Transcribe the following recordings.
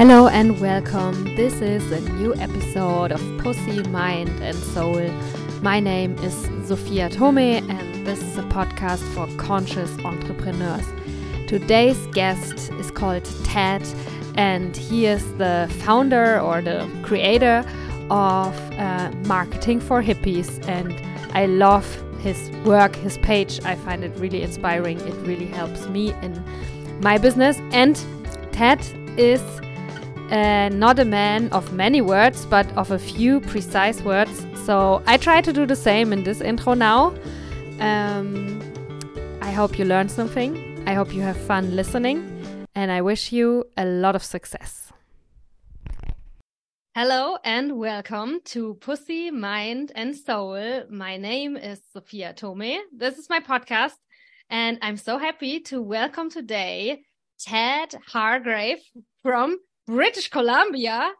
Hello and welcome. This is a new episode of Pussy, Mind and Soul. My name is Sophia Thome and this is a podcast for conscious entrepreneurs. Today's guest is called Tad and he is the founder or the creator of uh, Marketing for Hippies and I love his work, his page. I find it really inspiring. It really helps me in my business and Tad is uh, not a man of many words, but of a few precise words. So I try to do the same in this intro now. Um, I hope you learned something. I hope you have fun listening. And I wish you a lot of success. Hello and welcome to Pussy, Mind and Soul. My name is Sophia Thome. This is my podcast. And I'm so happy to welcome today Tad Hargrave from British Columbia.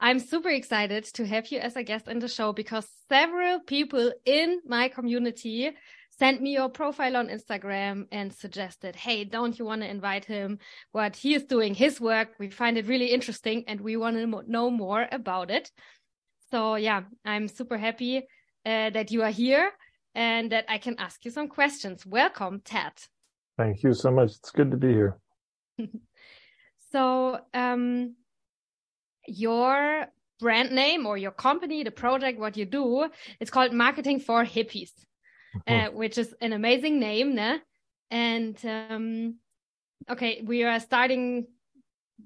I'm super excited to have you as a guest in the show because several people in my community sent me your profile on Instagram and suggested, Hey, don't you want to invite him? What he is doing, his work. We find it really interesting and we want to know more about it. So yeah, I'm super happy uh, that you are here and that I can ask you some questions. Welcome, Tad. Thank you so much. It's good to be here. So, um, your brand name or your company, the project, what you do, it's called Marketing for Hippies, uh, mm-hmm. uh, which is an amazing name, ne? And um, okay, we are starting.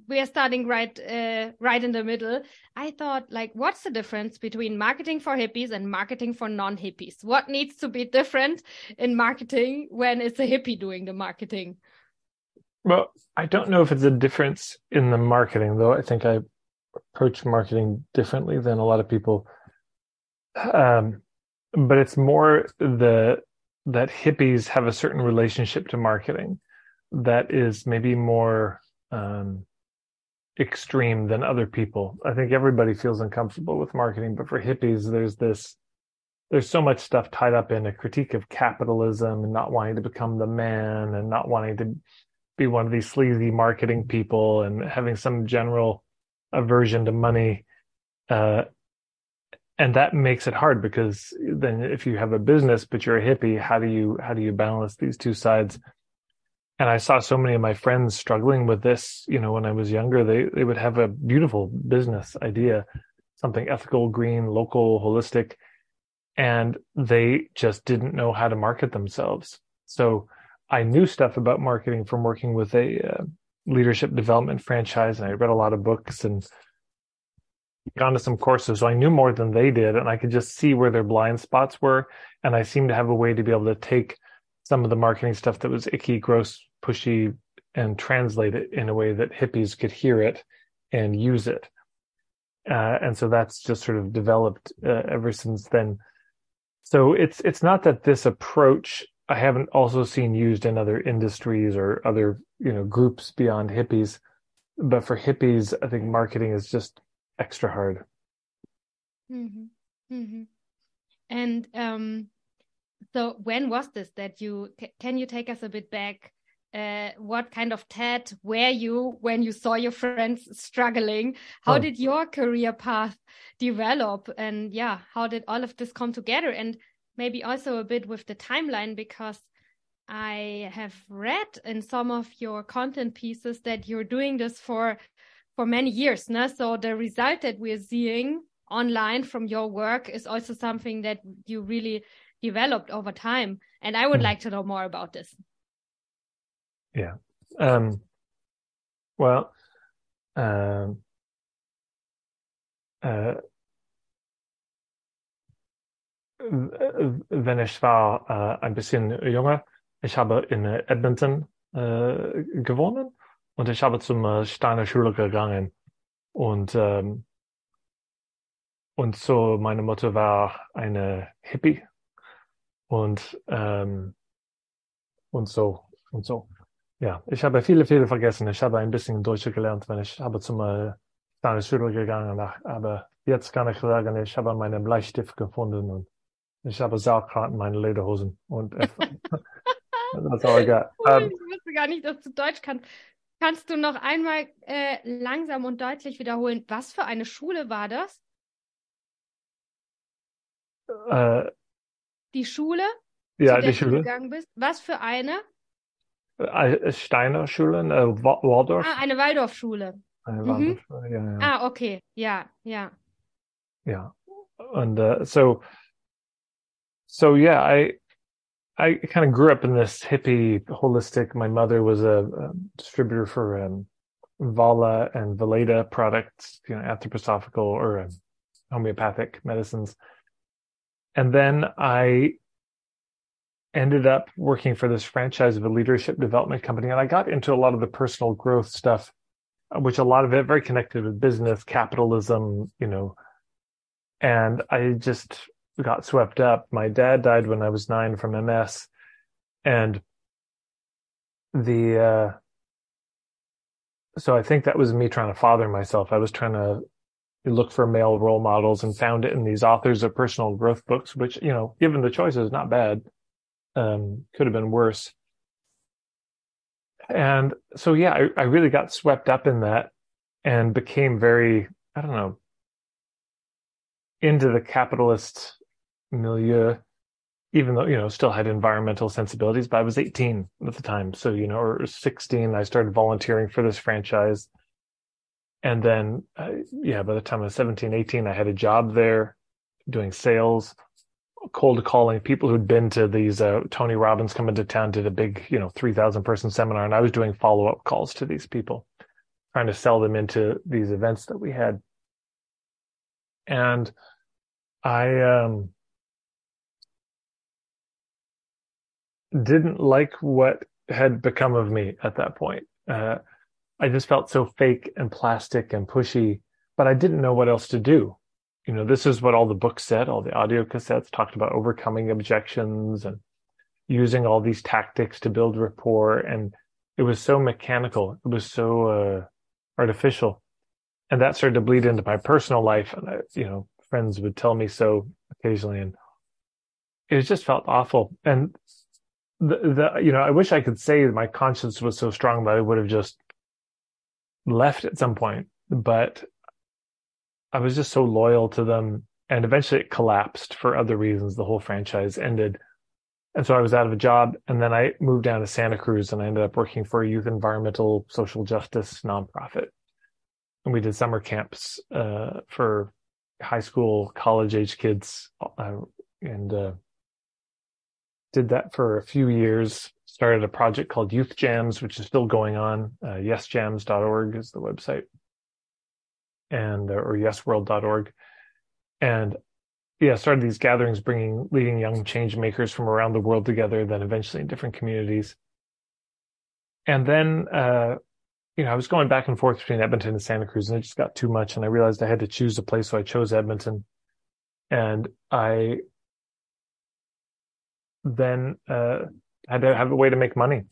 We are starting right, uh, right in the middle. I thought, like, what's the difference between marketing for hippies and marketing for non-hippies? What needs to be different in marketing when it's a hippie doing the marketing? Well, I don't know if it's a difference in the marketing, though. I think I approach marketing differently than a lot of people. Um, but it's more the that hippies have a certain relationship to marketing that is maybe more um, extreme than other people. I think everybody feels uncomfortable with marketing, but for hippies, there's this there's so much stuff tied up in a critique of capitalism and not wanting to become the man and not wanting to be one of these sleazy marketing people and having some general aversion to money. Uh, and that makes it hard because then if you have a business but you're a hippie, how do you how do you balance these two sides? And I saw so many of my friends struggling with this. You know, when I was younger, they they would have a beautiful business idea, something ethical, green, local, holistic, and they just didn't know how to market themselves. So I knew stuff about marketing from working with a uh, leadership development franchise, and I read a lot of books and gone to some courses. So I knew more than they did, and I could just see where their blind spots were. And I seemed to have a way to be able to take some of the marketing stuff that was icky, gross, pushy, and translate it in a way that hippies could hear it and use it. Uh, and so that's just sort of developed uh, ever since then. So it's it's not that this approach I haven't also seen used in other industries or other you know groups beyond hippies. But for hippies, I think marketing is just extra hard. Mm-hmm. Mm-hmm. And um, so, when was this that you can you take us a bit back? Uh, what kind of Tad were you when you saw your friends struggling? How oh. did your career path develop? And yeah, how did all of this come together? And maybe also a bit with the timeline because I have read in some of your content pieces that you're doing this for for many years now. So the result that we're seeing online from your work is also something that you really developed over time. And I would mm. like to know more about this. Yeah. Um, well, um, uh, wenn ich war äh, ein bisschen jünger, ich habe in Edmonton äh, gewohnt und ich habe zum äh, Steiner Schule gegangen. Und ähm, und so meine Mutter war eine Hippie und ähm, und so und so. Ja ich habe viele viele vergessen. Ich habe ein bisschen Deutsch gelernt wenn ich habe zum äh, Steiner Schule gegangen aber jetzt kann ich sagen ich habe meinen Bleistift gefunden und ich habe Sauerkraut in meinen Lederhosen und that's all I got. Um, ich wusste gar nicht, dass du Deutsch kannst. Kannst du noch einmal äh, langsam und deutlich wiederholen, was für eine Schule war das? Äh, Die Schule, ja, zu der die du Schule. gegangen bist? Was für eine? Äh, Steiner Schulen, äh, Wa- Waldorf. Ah, eine Waldorfschule. Eine mhm. Waldorfschule, ja, ja. Ah, okay. Ja, ja. Yeah. And uh, so, so yeah, I, I kind of grew up in this hippie, holistic. My mother was a, a distributor for um, Wala and Weleda products, you know, anthroposophical or um, homeopathic medicines. And then I ended up working for this franchise of a leadership development company, and I got into a lot of the personal growth stuff, uh, which a lot of it very connected with business, capitalism, you know, and I just got swept up. My dad died when I was nine from MS, and the uh, so I think that was me trying to father myself. I was trying to look for male role models and found it in these authors of personal growth books, which you know, given the choices, not bad. Um, could have been worse. And so, yeah, I, I really got swept up in that and became very, I don't know, into the capitalist milieu, even though, you know, still had environmental sensibilities, but I was 18 at the time. So, you know, or 16, I started volunteering for this franchise. And then, uh, yeah, by the time I was 17, 18, I had a job there doing sales, cold calling people who'd been to these, uh, Tony Robbins coming to town, did a big, you know, 3000 person seminar. And I was doing follow up calls to these people, trying to sell them into these events that we had. And I, um, didn't like what had become of me at that point. Uh, I just felt so fake and plastic and pushy, but I didn't know what else to do. You know, this is what all the books said, all the audio cassettes talked about overcoming objections and using all these tactics to build rapport. And it was so mechanical. It was so, uh, artificial. And that started to bleed into my personal life. And I, you know, friends would tell me so occasionally. And it just felt awful. And the, the, you know, I wish I could say my conscience was so strong that I would have just left at some point, but I was just so loyal to them. And eventually it collapsed for other reasons. The whole franchise ended. And so I was out of a job. And then I moved down to Santa Cruz and I ended up working for a youth environmental social justice nonprofit. And we did summer camps uh, for high school, college age kids. Uh, and uh, did that for a few years. Started a project called Youth Jams, which is still going on. Uh, yesjams.org is the website, and uh, or yesworld.org. And yeah, started these gatherings, bringing leading young change makers from around the world together. Then eventually in different communities. And then, uh, you know, I was going back and forth between Edmonton and Santa Cruz, and it just got too much. And I realized I had to choose a place, so I chose Edmonton. And I then uh, had to have a way to make money.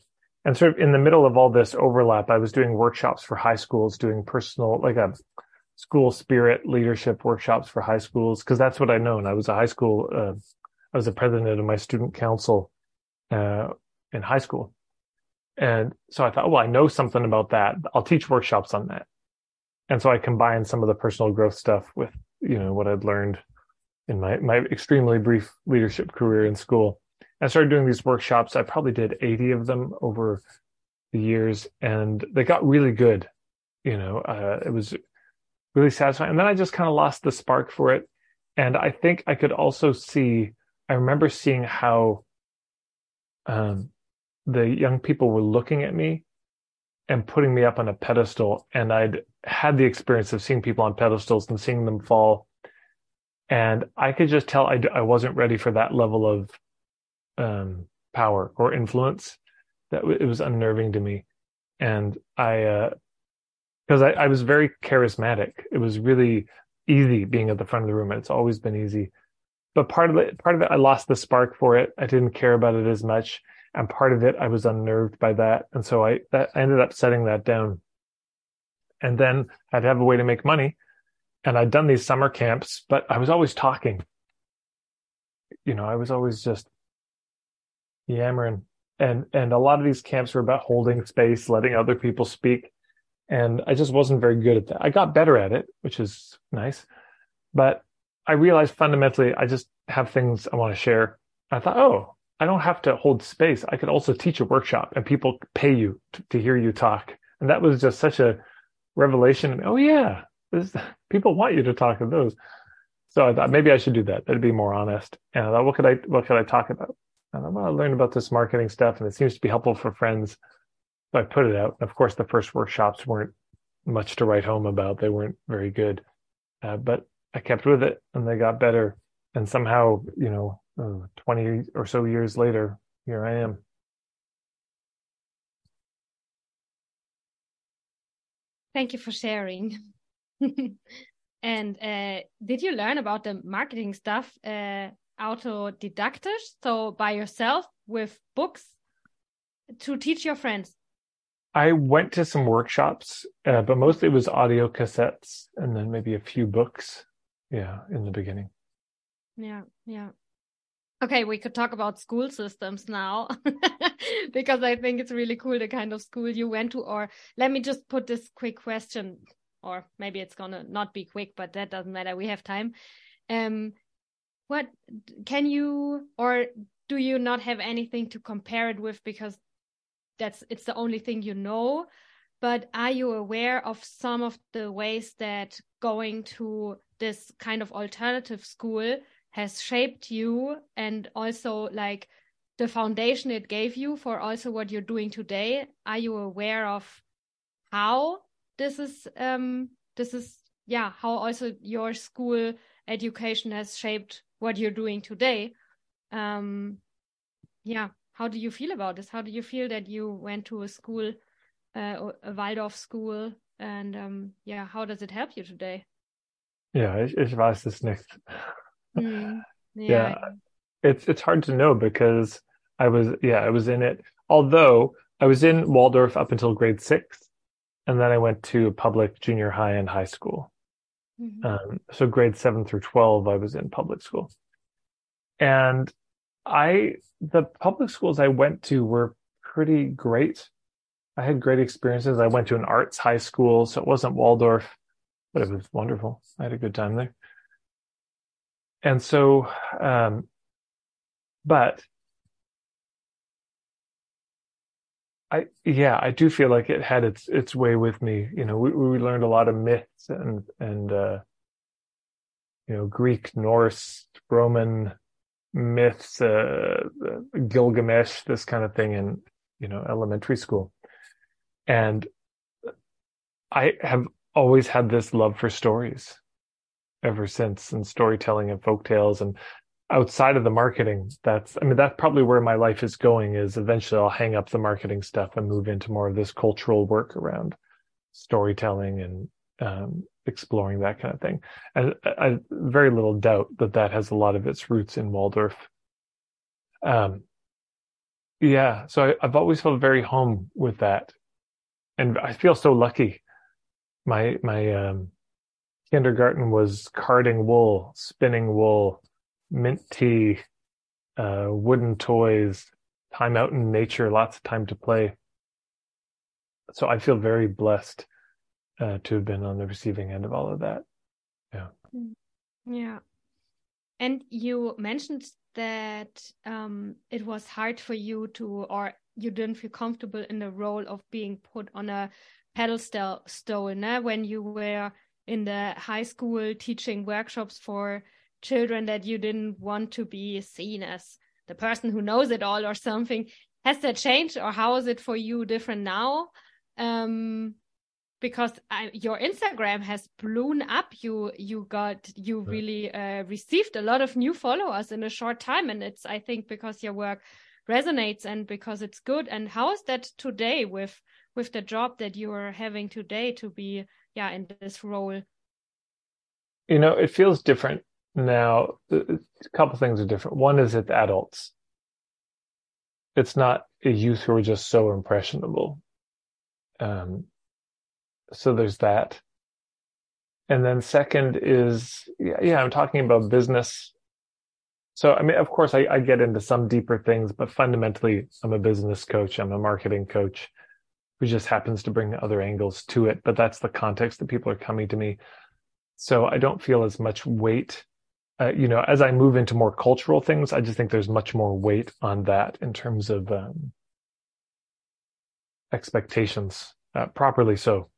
And sort of in the middle of all this overlap, I was doing workshops for high schools, doing personal, like a school spirit leadership workshops for high schools, because that's what I known. And I was a high school, uh, I was the president of my student council uh, in high school. And so I thought, well, I know something about that. I'll teach workshops on that. And so I combined some of the personal growth stuff with, you know, what I'd learned in my, my extremely brief leadership career in school. I started doing these workshops. I probably did 80 of them over the years and they got really good. You know, uh, it was really satisfying. And then I just kind of lost the spark for it. And I think I could also see, I remember seeing how, um, the young people were looking at me and putting me up on a pedestal. And I'd had the experience of seeing people on pedestals and seeing them fall. And I could just tell I, I wasn't ready for that level of um, power or influence. That w- it was unnerving to me. And I, because I, I was very charismatic. It was really easy being at the front of the room. It's always been easy. But part of it, part of it, I lost the spark for it. I didn't care about it as much and part of it I was unnerved by that, and so I that I ended up setting that down. And then I'd have a way to make money, and I'd done these summer camps, but I was always talking. You know, I was always just yammering, and and a lot of these camps were about holding space, letting other people speak, and I just wasn't very good at that. I got better at it, which is nice, but I realized fundamentally I just have things I want to share. I thought, oh, I don't have to hold space. I could also teach a workshop, and people pay you to, to hear you talk, and that was just such a revelation. Oh yeah, this, people want you to talk to those. So I thought maybe I should do that. That'd be more honest. And I thought, what could I what could I talk about? And I want to learn about this marketing stuff, and it seems to be helpful for friends. So I put it out. Of course, the first workshops weren't much to write home about. They weren't very good, uh, but I kept with it, and they got better. And somehow, you know, uh, twenty or so years later, here I am. Thank you for sharing. and uh, did you learn about the marketing stuff uh, autodidactisch, so by yourself with books to teach your friends? I went to some workshops, uh, but mostly it was audio cassettes and then maybe a few books. Yeah, in the beginning. Yeah, yeah. Okay, we could talk about school systems now because I think it's really cool the kind of school you went to. Or let me just put this quick question, or maybe it's gonna not be quick, but that doesn't matter. We have time. Um, what can you or do you not have anything to compare it with because that's it's the only thing you know? But are you aware of some of the ways that going to this kind of alternative school has shaped you and also like the foundation it gave you for also what you're doing today are you aware of how this is um this is yeah how also your school education has shaped what you're doing today um yeah how do you feel about this how do you feel that you went to a school uh, a waldorf school and um yeah how does it help you today ja ich, ich weiß es nicht Mm, yeah. yeah. It's it's hard to know because I was yeah, I was in it. Although I was in Waldorf up until grade six, and then I went to public junior high and high school. Mhm. Um, so grade seven through twelve, I was in public school, and I the public schools I went to were pretty great. I had great experiences. I went to an arts high school, so it wasn't Waldorf, but it was wonderful. I had a good time there. And so, um, but I, yeah, I do feel like it had its its way with me. You know, we we learned a lot of myths and and uh, you know Greek, Norse, Roman myths, uh, Gilgamesh, this kind of thing in you know elementary school, and I have always had this love for stories ever since, and storytelling and folk tales and outside of the marketing that's i mean that's probably where my life is going is eventually i'll hang up the marketing stuff and move into more of this cultural work around storytelling and um, exploring that kind of thing. And I, I very little doubt that that has a lot of its roots in waldorf. Um yeah so I, i've always felt very home with that. And i feel so lucky. My my um kindergarten was carding wool spinning wool mint tea, uh, wooden toys, time out in nature, lots of time to play. So I feel very blessed uh, to have been on the receiving end of all of that. Yeah. Yeah. And you mentioned that um, it was hard for you to, or you didn't feel comfortable in the role of being put on a pedestal stone eh? when you were in the high school teaching workshops for children that you didn't want to be seen as. The person who knows it all or something. Has that changed or how is it for you different now? Um because I, your instagram has blown up. You you got you really uh, received a lot of new followers in a short time. And it's i think because your work resonates and because it's good. And how is that today with with the job that you are having today to be yeah in this role? You know, it feels different now. A couple things are different. One is it's adults. It's not a youth who are just so impressionable. Um, so there's that. And then second is, yeah, yeah, I'm talking about business. So, I mean, of course, I, I get into some deeper things, but fundamentally, I'm a business coach. I'm a marketing coach who just happens to bring other angles to it. But that's the context that people are coming to me. So I don't feel as much weight. Uh, you know, as I move into more cultural things, I just think there's much more weight on that in terms of um, expectations, uh, properly so,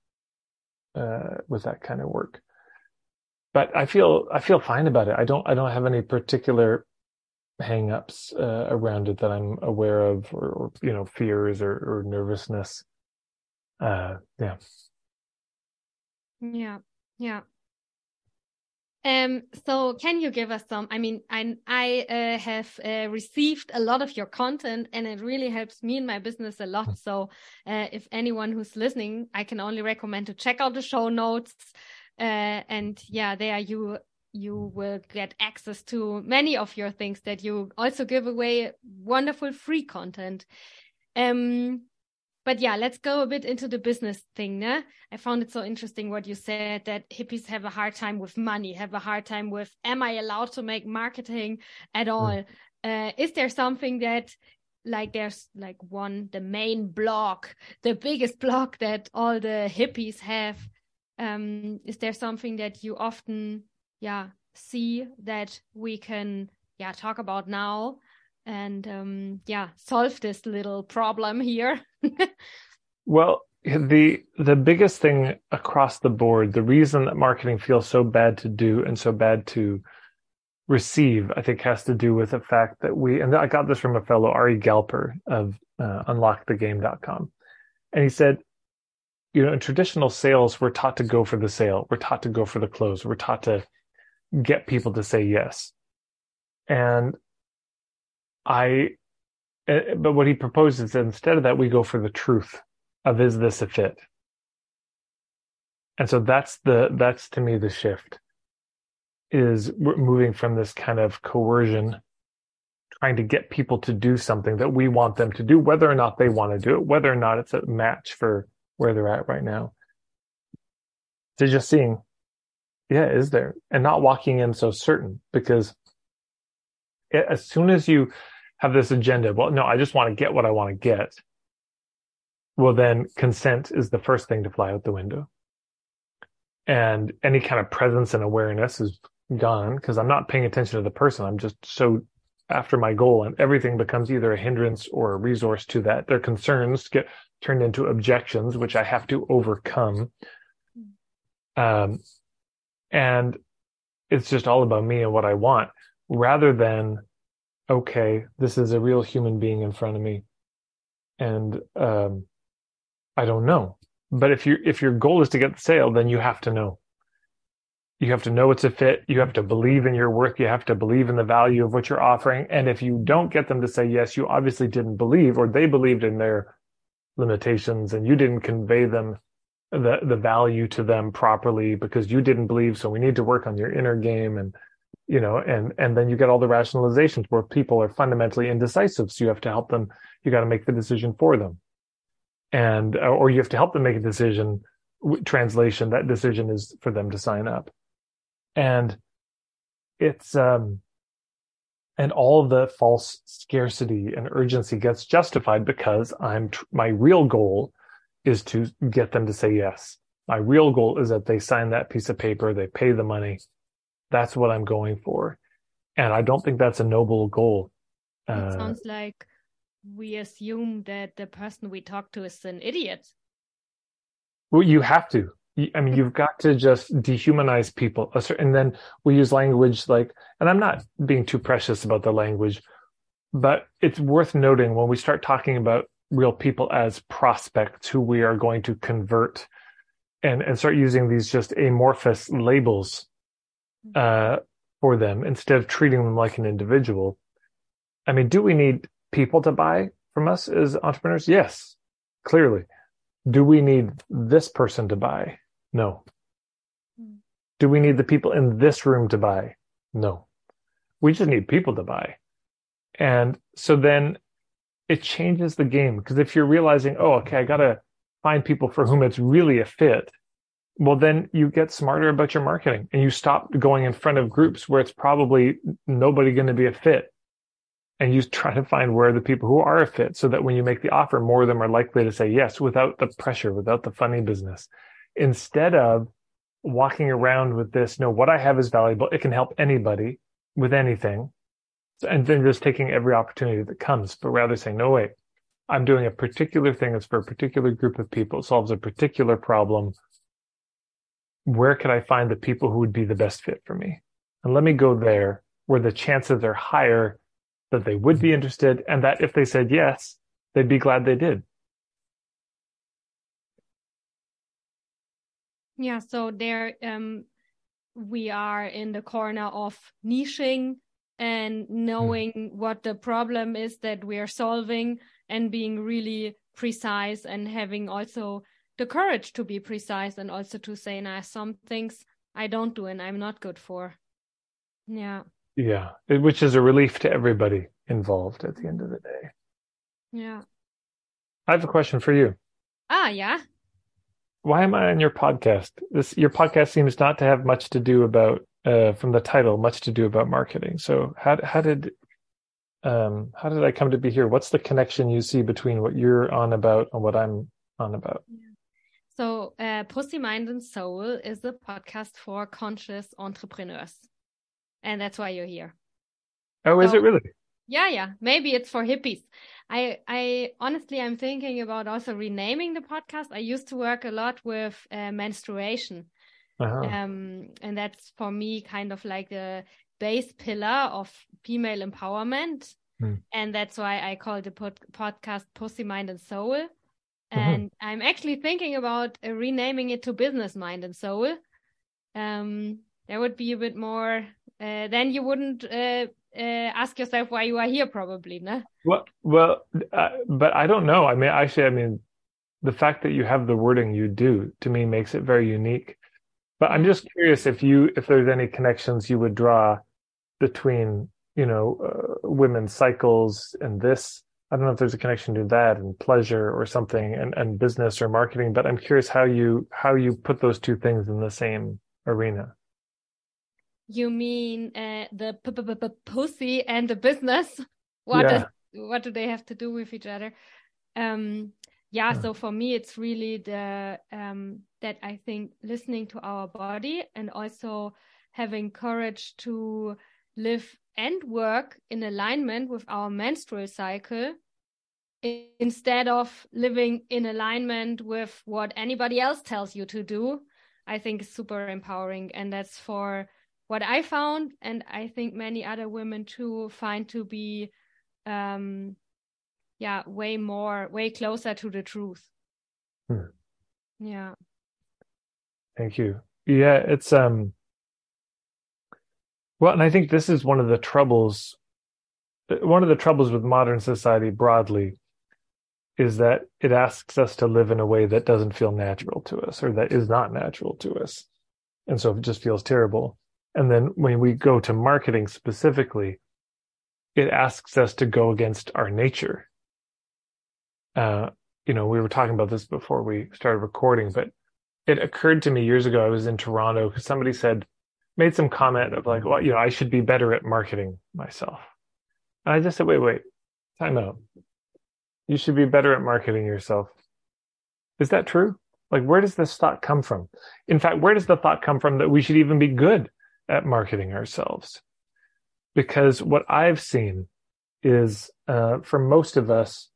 uh, with that kind of work. But I feel I feel fine about it. I don't I don't have any particular hangups uh, around it that I'm aware of, or, or you know, fears or, or nervousness. Uh, yeah. Yeah. Yeah. Um, so can you give us some? I mean, I I uh, have uh, received a lot of your content, and it really helps me in my business a lot. So, uh, if anyone who's listening, I can only recommend to check out the show notes. Uh, and yeah, there you you will get access to many of your things that you also give away wonderful free content. Um, but yeah, let's go a bit into the business thing. Ne? I found it so interesting what you said that hippies have a hard time with money, have a hard time with, am I allowed to make marketing at hmm. all? Mm. Uh, is there something that like there's like one, the main block, the biggest block that all the hippies have? Um, is there something that you often, yeah, see that we can, yeah, talk about now? And um, yeah, solve this little problem here? well, the the biggest thing across the board, the reason that marketing feels so bad to do and so bad to receive, I think, has to do with the fact that we and I got this from a fellow Ari Galper of uh, UnlockTheGame.com, and he said, you know, in traditional sales, we're taught to go for the sale, we're taught to go for the close, we're taught to get people to say yes, and I, eh, but what he proposes instead of that, we go for the truth of is this a fit? And so that's the, that's to me the shift is moving from this kind of coercion, trying to get people to do something that we want them to do, whether or not they want to do it, whether or not it's a match for where they're at right now. To just seeing, yeah, is there? And not walking in so certain because as soon as you have this agenda, well, no, I just want to get what I want to get. Well, then consent is the first thing to fly out the window. And any kind of presence and awareness is gone because I'm not paying attention to the person. I'm just so after my goal and everything becomes either a hindrance or a resource to that. Their concerns get turned into objections, which I have to overcome. Um, and it's just all about me and what I want rather than, okay, this is a real human being in front of me. And, um, I don't know. But if you, if your goal is to get the sale, then you have to know. You have to know it's a fit. You have to believe in your work. You have to believe in the value of what you're offering. And if you don't get them to say yes, you obviously didn't believe or they believed in their limitations and you didn't convey them the, the value to them properly because you didn't believe. So we need to work on your inner game and, you know, and, and then you get all the rationalizations where people are fundamentally indecisive. So you have to help them. You got to make the decision for them. And, uh, or you have to help them make a decision. Translation, that decision is for them to sign up. And it's, um, and all the false scarcity and urgency gets justified because I'm, tr- my real goal is to get them to say yes. My real goal is that they sign that piece of paper, they pay the money, that's what I'm going for. And I don't think that's a noble goal. It uh, sounds like we assume that the person we talk to is an idiot. Well, you have to. I mean, you've got to just dehumanize people. And then we use language like, and I'm not being too precious about the language, but it's worth noting when we start talking about real people as prospects who we are going to convert and, and start using these just amorphous labels uh, for them instead of treating them like an individual. I mean, do we need people to buy from us as entrepreneurs? Yes, clearly. Do we need this person to buy? No. Do we need the people in this room to buy? No. We just need people to buy. And so then it changes the game because if you're realizing, oh, okay, I got to find people for whom it's really a fit, well, then you get smarter about your marketing and you stop going in front of groups where it's probably nobody going to be a fit. And you try to find where the people who are a fit so that when you make the offer, more of them are likely to say yes without the pressure, without the funny business. Instead of walking around with this, no, what I have is valuable. It can help anybody with anything. And then just taking every opportunity that comes, but rather saying, no, wait, I'm doing a particular thing that's for a particular group of people, it solves a particular problem where could I find the people who would be the best fit for me? And let me go there where the chances are higher that they would be interested and that if they said yes, they'd be glad they did. Yeah, so there um we are in the corner of niching and knowing mm. what the problem is that we are solving and being really precise and having also the courage to be precise and also to say, nah, some things I don't do and I'm not good for. Yeah. Yeah. Which is a relief to everybody involved at the end of the day. Yeah. I have a question for you. Ah, yeah. Why am I on your podcast? This your podcast seems not to have much to do about uh, from the title, much to do about marketing. So how how did um how did I come to be here? What's the connection you see between what you're on about and what I'm on about? Yeah. So, uh, Pussy Mind and Soul is a podcast for conscious entrepreneurs. And that's why you're here. Oh, is it really? Yeah, yeah. Maybe it's for hippies. I, I honestly, I'm thinking about also renaming the podcast. I used to work a lot with uh, menstruation. Uh-huh. Um, and that's for me kind of like the base pillar of female empowerment. Hmm. And that's why I call the pod- podcast Pussy Mind and Soul. And mm-hmm. I'm actually thinking about uh, renaming it to Business Mind and Soul. Um, that would be a bit more. Uh, then you wouldn't uh, uh, ask yourself why you are here, probably, no? Well, well, uh, but I don't know. I mean, actually, I mean, the fact that you have the wording you do to me makes it very unique. But I'm just curious if you, if there's any connections you would draw between, you know, uh, women's cycles and this I don't know if there's a connection to that and pleasure or something and, and business or marketing, but I'm curious how you how you put those two things in the same arena. You mean uh, the p- p- p- pussy and the business? What yeah. what do they have to do with each other? Um, yeah, so for me, it's really the um, that I think listening to our body and also having courage to live and work in alignment with our menstrual cycle instead of living in alignment with what anybody else tells you to do i think is super empowering. And that's for what i found and i think many other women too find to be um yeah way more way closer to the truth. Hmm. yeah. Thank you. Yeah it's um well, and I think this is one of the troubles. One of the troubles with modern society broadly is that it asks us to live in a way that doesn't feel natural to us or that is not natural to us. And so it just feels terrible. And then when we go to marketing specifically, it asks us to go against our nature. Uh, you know, we were talking about this before we started recording, but it occurred to me years ago. I was in Toronto because somebody said, made some comment of like, well, you know, I should be better at marketing myself. And I just said, wait, wait, time out. You should be better at marketing yourself. Is that true? Like, where does this thought come from? In fact, where does the thought come from that we should even be good at marketing ourselves? Because what I've seen is, uh, for most of us,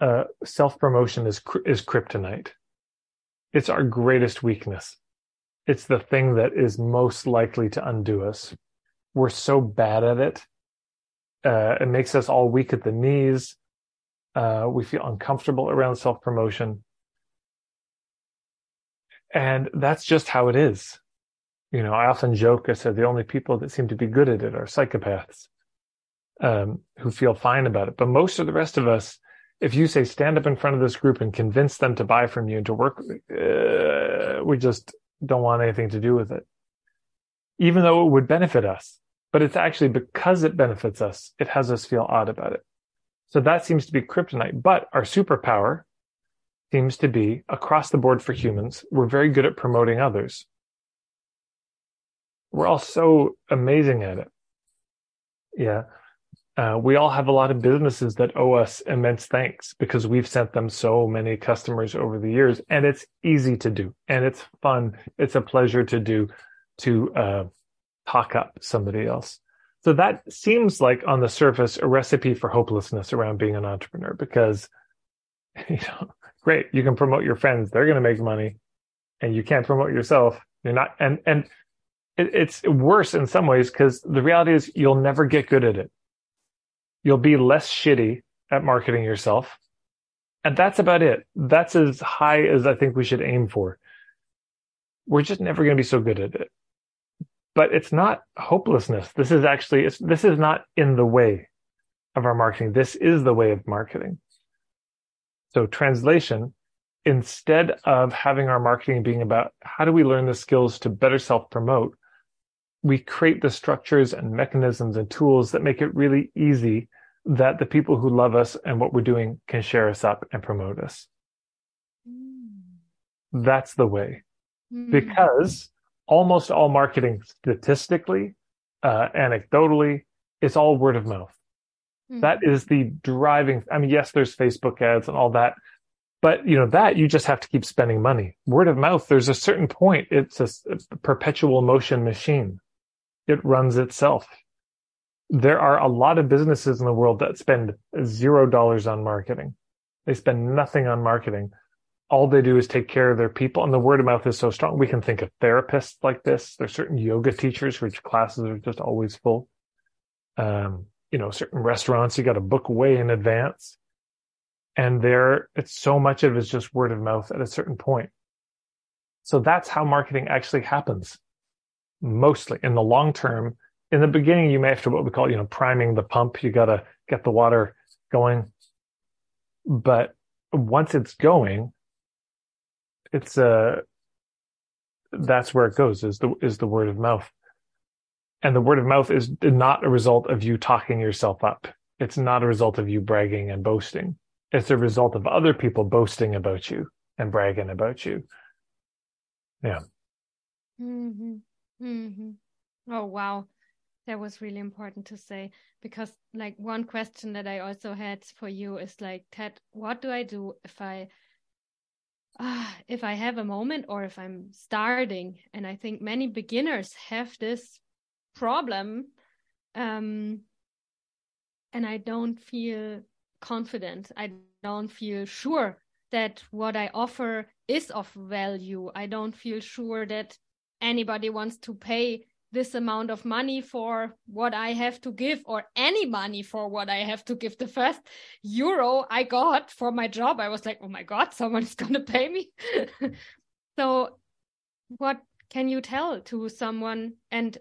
uh, self promotion is is kryptonite. It's our greatest weakness it's the thing that is most likely to undo us. We're so bad at it. Uh, it makes us all weak at the knees. Uh, we feel uncomfortable around self promotion. And that's just how it is. You know, I often joke, I said the only people that seem to be good at it are psychopaths um, who feel fine about it. But most of the rest of us, if you say stand up in front of this group and convince them to buy from you and to work, uh, we just don't want anything to do with it, even though it would benefit us. But it's actually because it benefits us, it has us feel odd about it. So that seems to be kryptonite. But our superpower seems to be across the board for humans, we're very good at promoting others. We're all so amazing at it. Yeah. Uh, we all have a lot of businesses that owe us immense thanks because we've sent them so many customers over the years and it's easy to do and it's fun. It's a pleasure to do to, uh, talk up somebody else. So that seems like on the surface a recipe for hopelessness around being an entrepreneur because, you know, great, you can promote your friends, they're going to make money and you can't promote yourself. You're not, and, and it, it's worse in some ways because the reality is you'll never get good at it. You'll be less shitty at marketing yourself. And that's about it. That's as high as I think we should aim for. We're just never going to be so good at it but it's not hopelessness. This is actually, this is not in the way of our marketing. This is the way of marketing. So translation, instead of having our marketing being about how do we learn the skills to better self promote, we create the structures and mechanisms and tools that make it really easy that the people who love us and what we're doing can share us up and promote us. Mm. That's the way. Mm. Because almost all marketing statistically, uh, anecdotally, it's all word of mouth. Mm-hmm. That is the driving. I mean, yes, there's Facebook ads and all that, but you know that you just have to keep spending money. Word of mouth. There's a certain point. It's a, a perpetual motion machine. It runs itself. There are a lot of businesses in the world that spend zero dollars on marketing. They spend nothing on marketing. All they do is take care of their people and the word of mouth is so strong. We can think of therapists like this. There's certain yoga teachers which classes are just always full. Um, you know certain restaurants you got to book way in advance. And there it's so much of it is just word of mouth at a certain point. So that's how marketing actually happens mostly in the long term. In the beginning you may have to what we call you know priming the pump. You got to get the water going. But once it's going it's uh that's where it goes is the is the word of mouth. And the word of mouth is not a result of you talking yourself up. It's not a result of you bragging and boasting. It's a result of other people boasting about you and bragging about you. Yeah. Mm-hmm. Mm-hmm. oh wow that was really important to say because like one question that i also had for you is like Tad what do i do if i uh, if I have a moment or if I'm starting. And I think many beginners have this problem. Um, and I don't feel confident. I don't feel sure that what I offer is of value. I don't feel sure that anybody wants to pay this amount of money for what I have to give or any money for what I have to give. The first euro I got for my job, I was like, oh my God, someone's going to pay me. so, what can you tell to someone? And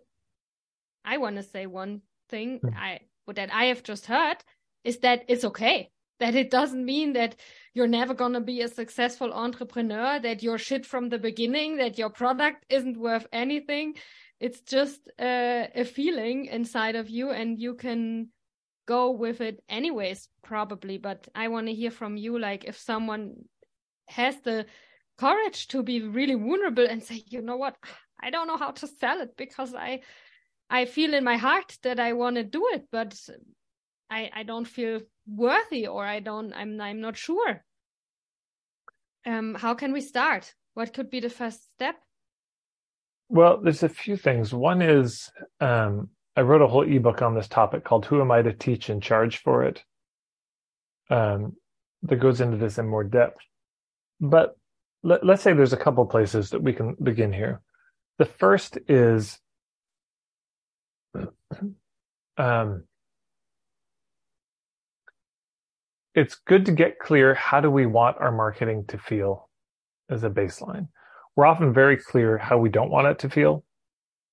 I want to say one thing hmm. I that I have just heard is that it's okay. That it doesn't mean that you're never going to be a successful entrepreneur, that you're shit from the beginning, that your product isn't worth anything, it's just a, a feeling inside of you and you can go with it anyways probably. But i want to hear from you like if someone has the courage to be really vulnerable and say you know what? I don't know how to sell it because i i feel in my heart that i want to do it. But i i don't feel worthy or i don't i'm i'm not sure um how can we start what could be the first step well, there's a few things. One is um, I wrote a whole ebook on this topic called "Who Am I to Teach and Charge for It," um, that goes into this in more depth. But let, let's say there's a couple places that we can begin here. The first is um, it's good to get clear how do we want our marketing to feel as a baseline we're often very clear how we don't want it to feel,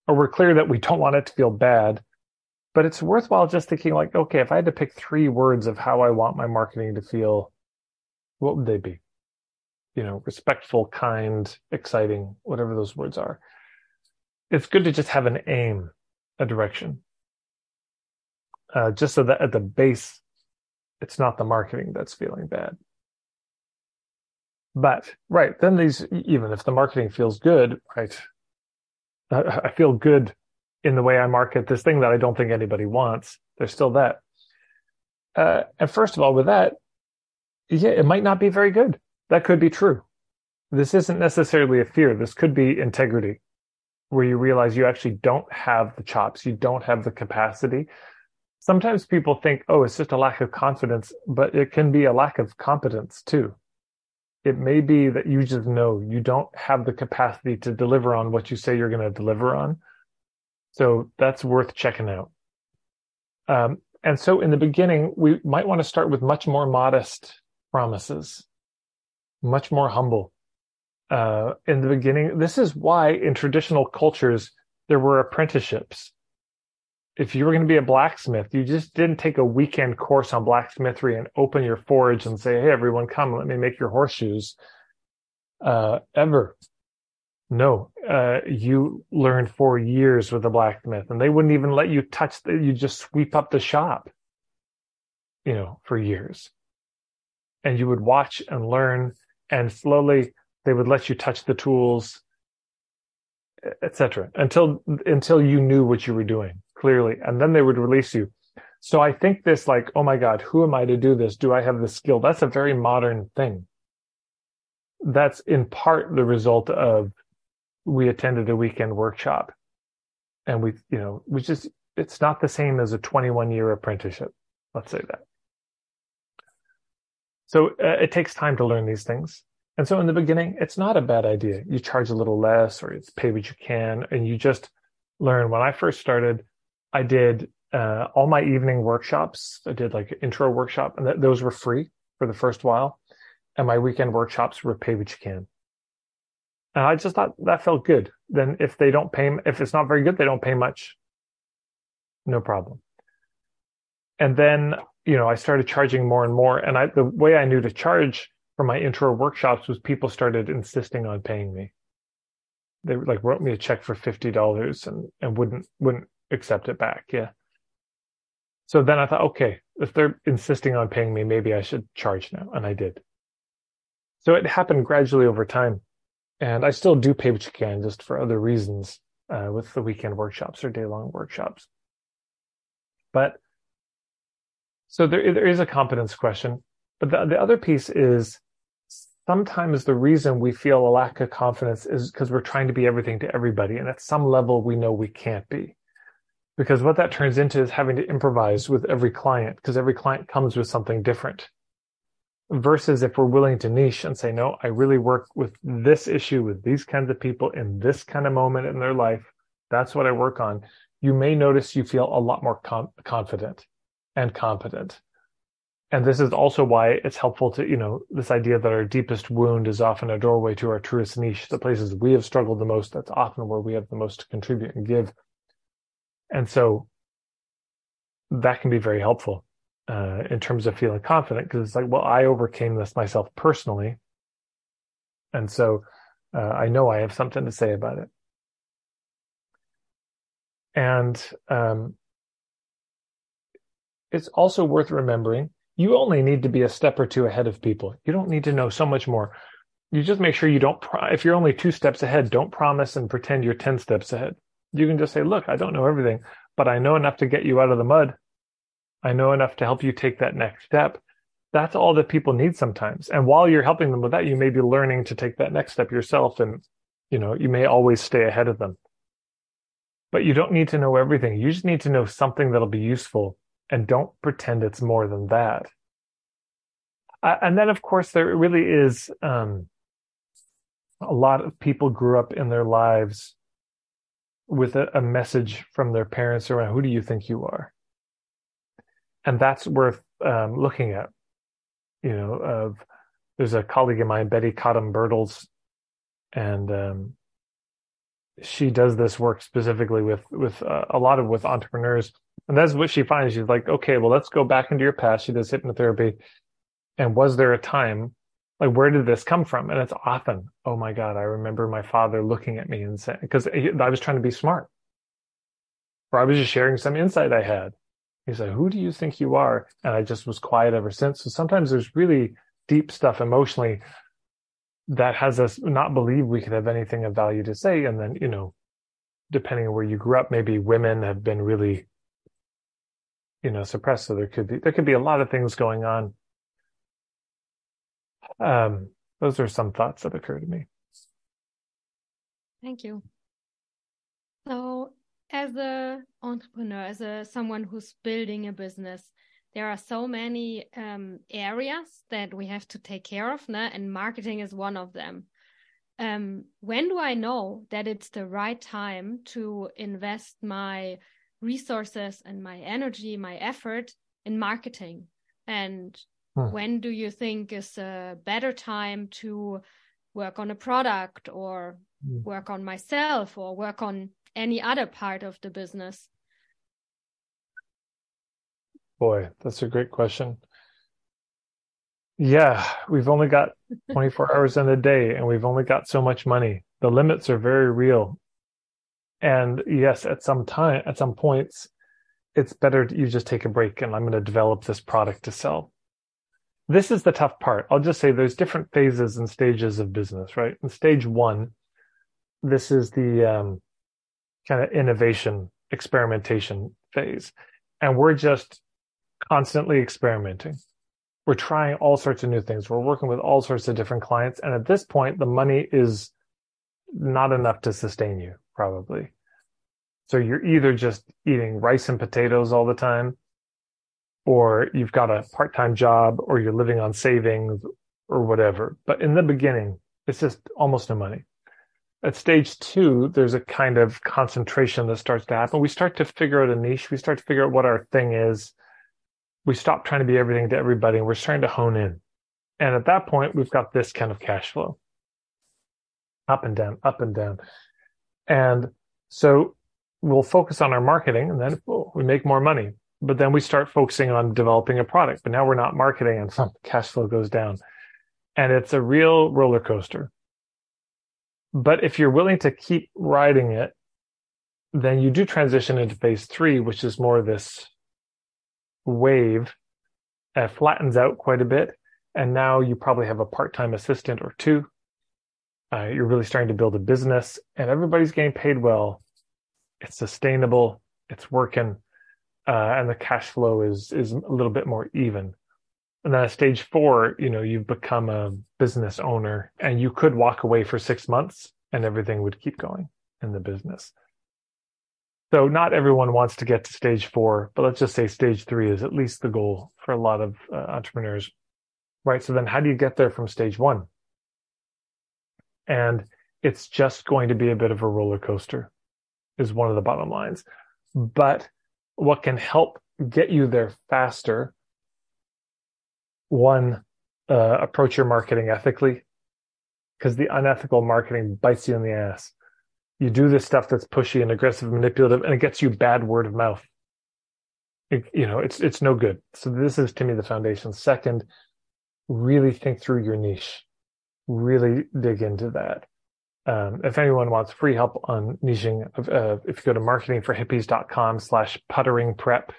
or we're clear that we don't want it to feel bad. But it's worthwhile just thinking like, okay, if I had to pick three words of how I want my marketing to feel, what would they be? You know, respectful, kind, exciting, whatever those words are. It's good to just have an aim, a direction. Uh, just so that at the base, it's not the marketing that's feeling bad. But right then, these even if the marketing feels good, right? I feel good in the way I market this thing that I don't think anybody wants. There's still that. Uh, and first of all, with that, yeah, it might not be very good. That could be true. This isn't necessarily a fear. This could be integrity, where you realize you actually don't have the chops, you don't have the capacity. Sometimes people think, oh, it's just a lack of confidence, but it can be a lack of competence too. It may be that you just know you don't have the capacity to deliver on what you say you're going to deliver on. So that's worth checking out. Um, and so in the beginning, we might want to start with much more modest promises, much more humble. Uh, in the beginning, this is why in traditional cultures, there were apprenticeships if you were going to be a blacksmith, you just didn't take a weekend course on blacksmithery and open your forge and say, Hey, everyone, come, let me make your horseshoes. Uh, ever. No, uh, you learned for years with a blacksmith and they wouldn't even let you touch you just sweep up the shop, you know, for years. And you would watch and learn and slowly they would let you touch the tools, etc. until, until you knew what you were doing clearly, and then they would release you. So I think this like, oh my God, who am I to do this? Do I have the skill? That's a very modern thing. That's in part the result of we attended a weekend workshop and we, you know, we just, it's not the same as a 21 year apprenticeship. Let's say that. So uh, it takes time to learn these things. And so in the beginning, it's not a bad idea. You charge a little less or it's pay what you can and you just learn. When I first started, I did uh, all my evening workshops. I did like intro workshop, and th- those were free for the first while. And my weekend workshops were pay what you can. And I just thought that felt good. Then if they don't pay, if it's not very good, they don't pay much. No problem. And then, you know, I started charging more and more. And I, the way I knew to charge for my intro workshops was people started insisting on paying me. They like wrote me a check for $50 and, and wouldn't, wouldn't accept it back. Yeah. So then I thought, okay, if they're insisting on paying me, maybe I should charge now. And I did. So it happened gradually over time. And I still do pay what you can just for other reasons uh, with the weekend workshops or day long workshops. But so there, there is a competence question. But the, the other piece is sometimes the reason we feel a lack of confidence is because we're trying to be everything to everybody. And at some level, we know we can't be because what that turns into is having to improvise with every client because every client comes with something different versus if we're willing to niche and say no i really work with this issue with these kinds of people in this kind of moment in their life. That's what i work on. You may notice you feel a lot more com- confident and competent. And this is also why it's helpful to you know this idea that our deepest wound is often a doorway to our truest niche the places we have struggled the most that's often where we have the most to contribute and give and so that can be very helpful uh, in terms of feeling confident because it's like, well, I overcame this myself personally. And so uh, I know I have something to say about it. And um, it's also worth remembering you only need to be a step or two ahead of people. You don't need to know so much more. You just make sure you don't, pro- if you're only two steps ahead, don't promise and pretend you're 10 steps ahead. You can just say, look, I don't know everything, but I know enough to get you out of the mud. I know enough to help you take that next step. That's all that people need sometimes. And while you're helping them with that, you may be learning to take that next step yourself. And, you know, you may always stay ahead of them. But you don't need to know everything. You just need to know something that'll be useful and don't pretend it's more than that. And then, of course, there really is um, a lot of people grew up in their lives with a, a message from their parents around who do you think you are? And that's worth um, looking at you know of there's a colleague of mine betty cottom birtles and um, she does this work specifically with with uh, a lot of with entrepreneurs and that's what she finds. She's like okay well let's go back into your past. She does hypnotherapy. And was there a time like where did this come from and it's often oh my god i remember my father looking at me and saying because i was trying to be smart or i was just sharing some insight i had he said who do you think you are and i just was quiet ever since so sometimes there's really deep stuff emotionally that has us not believe we could have anything of value to say. And then, you know, depending on where you grew up, maybe women have been really, you know, suppressed. So there could be there could be a lot of things going on. Um, those are some thoughts that occur to me. Thank you. So, as a entrepreneur, as a someone who's building a business, there are so many um, areas that we have to take care of, né? and marketing is one of them. Um, when do I know that it's the right time to invest my resources and my energy, my effort in marketing? And hmm. when do you think is a better time to work on a product or hmm. work on myself or work on any other part of the business? Boy, that's a great question. Yeah, we've only got 24 hours in a day and we've only got so much money. The limits are very real. And yes, at some time, at some points, it's better you just take a break and I'm going to develop this product to sell. This is the tough part. I'll just say there's different phases and stages of business, right? In stage one, this is the um, kind of innovation experimentation phase. And we're just constantly experimenting. We're trying all sorts of new things. We're working with all sorts of different clients. And at this point, the money is not enough to sustain you, probably. So you're either just eating rice and potatoes all the time, or you've got a part time job, or you're living on savings or whatever. But in the beginning, it's just almost no money. At stage two, there's a kind of concentration that starts to happen. We start to figure out a niche. We start to figure out what our thing is we stop trying to be everything to everybody and we're starting to hone in. And at that point, we've got this kind of cash flow up and down, up and down. And so we'll focus on our marketing and then oh, we make more money. But then we start focusing on developing a product. But now we're not marketing and some cash flow goes down. And it's a real roller coaster. But if you're willing to keep riding it, then you do transition into phase three, which is more this wave flattens out quite a bit. And now you probably have a part time assistant or two. Uh, you're really starting to build a business and everybody's getting paid well. It's sustainable, it's working, uh, and the cash flow is, is a little bit more even. And then at stage four, you know, you've become a business owner and you could walk away for six months and everything would keep going in the business. So not everyone wants to get to stage four, but let's just say stage three is at least the goal for a lot of uh, entrepreneurs, right? So then how do you get there from stage one? And it's just going to be a bit of a roller coaster is one of the bottom lines. But what can help get you there faster? One, uh, approach your marketing ethically because the unethical marketing bites you in the ass. You do this stuff that's pushy and aggressive and manipulative and it gets you bad word of mouth. It, you know it's it's no good. So this is to me the foundation. Second really think through your niche. Really dig into that um, if anyone wants free help on niching uh, if you go to marketingforhippies.com slash puttering prep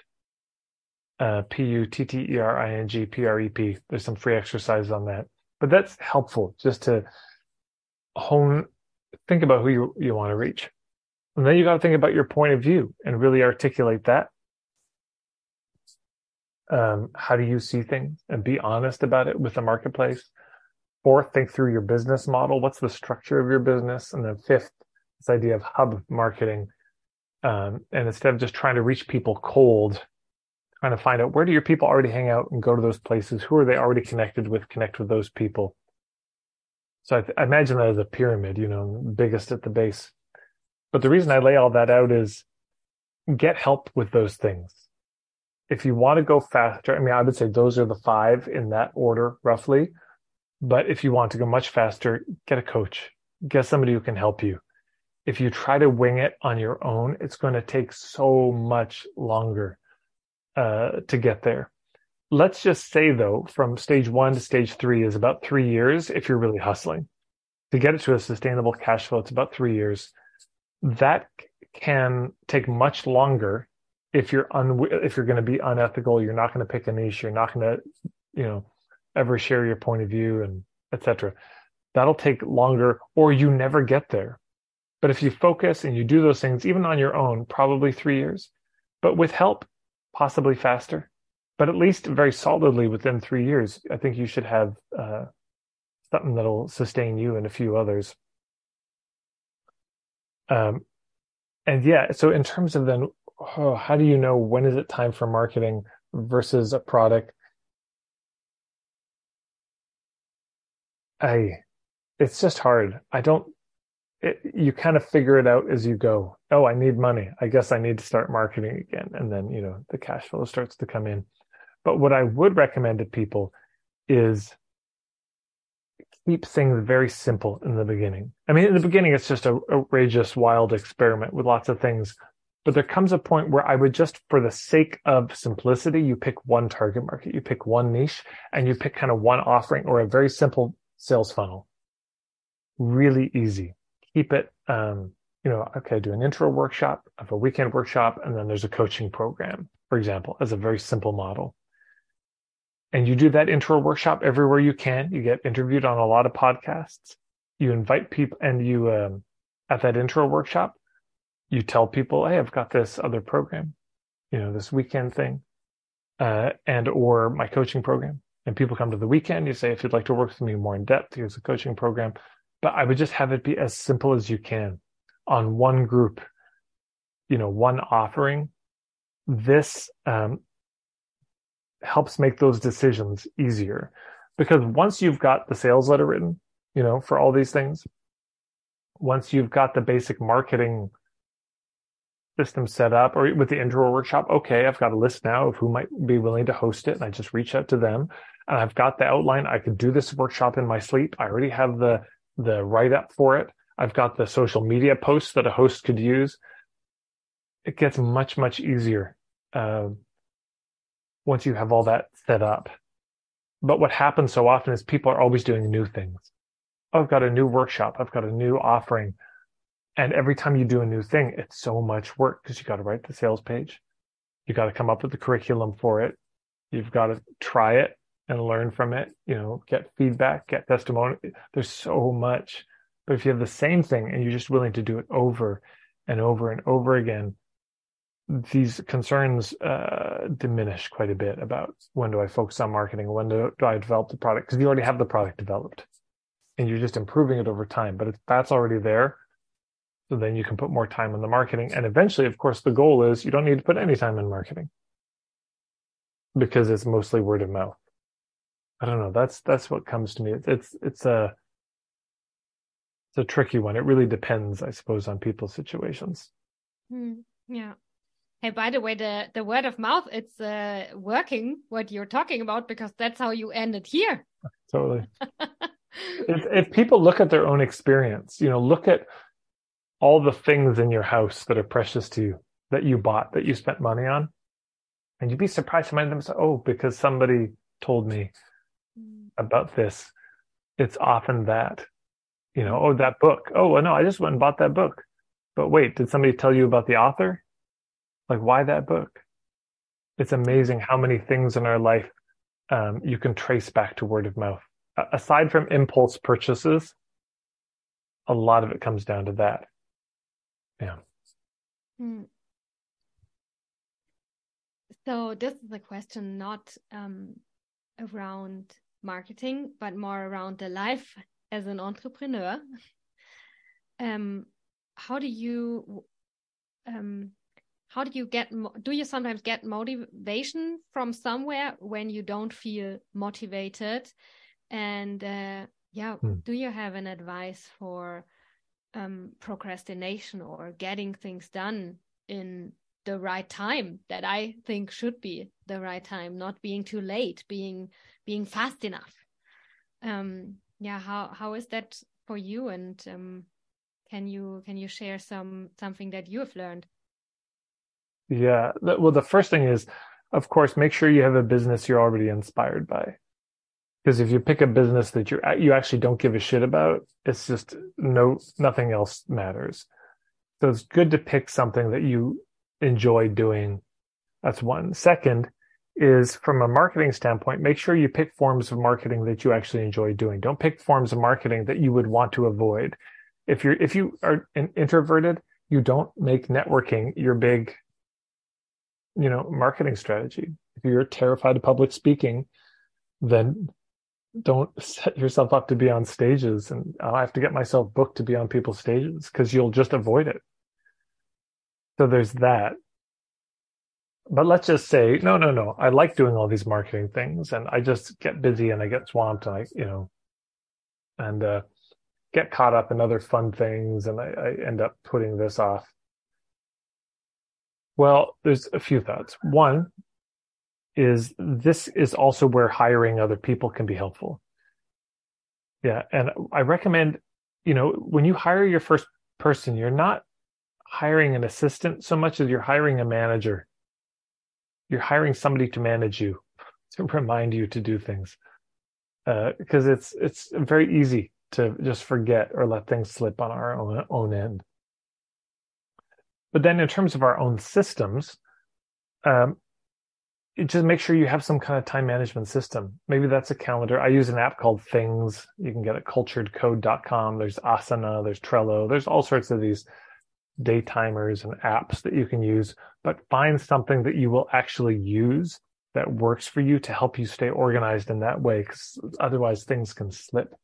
uh, p-u-t-t-e-r-i-n-g-p-r-e-p there's some free exercises on that but that's helpful just to hone think about who you, you want to reach. And then you got to think about your point of view and really articulate that. Um, how do you see things and be honest about it with the marketplace? Fourth, think through your business model. What's the structure of your business? And then fifth, this idea of hub marketing. Um, and instead of just trying to reach people cold, trying to find out where do your people already hang out and go to those places? Who are they already connected with? Connect with those people so I, th- I imagine that as a pyramid, you know, biggest at the base. But the reason I lay all that out is get help with those things. If you want to go faster, I mean, I would say those are the five in that order, roughly. But if you want to go much faster, get a coach, get somebody who can help you. If you try to wing it on your own, it's going to take so much longer uh, to get there let's just say though, from stage one to stage three is about three years if you're really hustling. To get it to a sustainable cash flow, it's about three years. That can take much longer if you're un if you're going to be unethical. You're not going to pick a niche. You're not going to, you know, ever share your point of view and etc. that'll take longer or you never get there. But if you focus and you do those things, even on your own, probably three years, but with help, possibly faster, but at least very solidly within three years, I think you should have uh, something that'll sustain you and a few others. Um, and yeah, so in terms of then, oh, how do you know when is it time for marketing versus a product? I, it's just hard. I don't, it, you kind of figure it out as you go. Oh, I need money. I guess I need to start marketing again. And then, you know, the cash flow starts to come in. But what I would recommend to people is keep things very simple in the beginning. I mean, in the beginning, it's just a outrageous, wild experiment with lots of things. But there comes a point where I would just, for the sake of simplicity, you pick one target market, you pick one niche, and you pick kind of one offering or a very simple sales funnel. Really easy. Keep it, um, you know, okay, do an intro workshop, of a weekend workshop, and then there's a coaching program, for example, as a very simple model and you do that intro workshop everywhere you can. You get interviewed on a lot of podcasts. You invite people, and you um, at that intro workshop, you tell people, "Hey, I've got this other program, you know, this weekend thing, uh, and or my coaching program." And people come to the weekend. You say, "If you'd like to work with me more in depth, here's a coaching program." But I would just have it be as simple as you can on one group, you know, one offering. This um, helps make those decisions easier because once you've got the sales letter written, you know, for all these things, once you've got the basic marketing system set up or with the intro workshop, okay, I've got a list now of who might be willing to host it. And I just reach out to them and I've got the outline. I could do this workshop in my sleep. I already have the, the write up for it. I've got the social media posts that a host could use. It gets much, much easier. Uh, once you have all that set up. But what happens so often is people are always doing new things. I've got a new workshop. I've got a new offering. And every time you do a new thing, it's so much work because you got to write the sales page. You got to come up with the curriculum for it. You've got to try it and learn from it, you know, get feedback, get testimony. There's so much. But if you have the same thing and you're just willing to do it over and over and over again, these concerns uh, diminish quite a bit about when do I focus on marketing, when do, do I develop the product, because you already have the product developed and you're just improving it over time. But if that's already there, so then you can put more time in the marketing. And eventually, of course, the goal is you don't need to put any time in marketing because it's mostly word of mouth. I don't know. That's that's what comes to me. It's it's, it's a it's a tricky one. It really depends, I suppose, on people's situations. Mm, yeah. Hey, by the way, the, the word of mouth, it's uh, working what you're talking about because that's how you ended here. Totally. if, if people look at their own experience, you know, look at all the things in your house that are precious to you that you bought, that you spent money on, and you'd be surprised to find them say, oh, because somebody told me. About this. It's often that, you know, oh, that book. Oh, well, no, I just went and bought that book. But wait, did somebody tell you about the author? Like, why that book? It's amazing how many things in our life um, you can trace back to word of mouth. aside from impulse purchases, a lot of it comes down to that. Yeah. Hmm. So this is a question not um, around marketing, but more around the life as an entrepreneur. Um, how do you um, how do you get do you sometimes get motivation from somewhere when you don't feel motivated and uh, yeah hmm. do you have an advice for um, procrastination or getting things done in the right time that i think should be the right time not being too late being being fast enough um yeah how how is that for you and um can you can you share some something that you have learned yeah. Well, the first thing is, of course, make sure you have a business you're already inspired by. Because if you pick a business that you you actually don't give a shit about, it's just no nothing else matters. So it's good to pick something that you enjoy doing. That's one. Second is from a marketing standpoint, make sure you pick forms of marketing that you actually enjoy doing. Don't pick forms of marketing that you would want to avoid. If you're if you are introverted, you don't make networking your big, you know, marketing strategy. If you're terrified of public speaking, then don't set yourself up to be on stages and I have to get myself booked to be on people's stages because you'll just avoid it. So there's that. But let's just say, no, no, no. I like doing all these marketing things and I just get busy and I get swamped and I, you know, and, uh, get caught up in other fun things and I, I end up putting this off. Well, there's a few thoughts. One is this is also where hiring other people can be helpful. Yeah. And I recommend, you know, when you hire your first person, you're not hiring an assistant so much as you're hiring a manager. You're hiring somebody to manage you, to remind you to do things. Uh, because it's it's very easy to just forget or let things slip on our own, own end. But then, in terms of our own systems, um, just make sure you have some kind of time management system. Maybe that's a calendar. I use an app called Things. You can get it culturedcode.com. There's Asana, there's Trello, there's all sorts of these day timers and apps that you can use, but find something that you will actually use that works for you to help you stay organized in that way, because otherwise things can slip.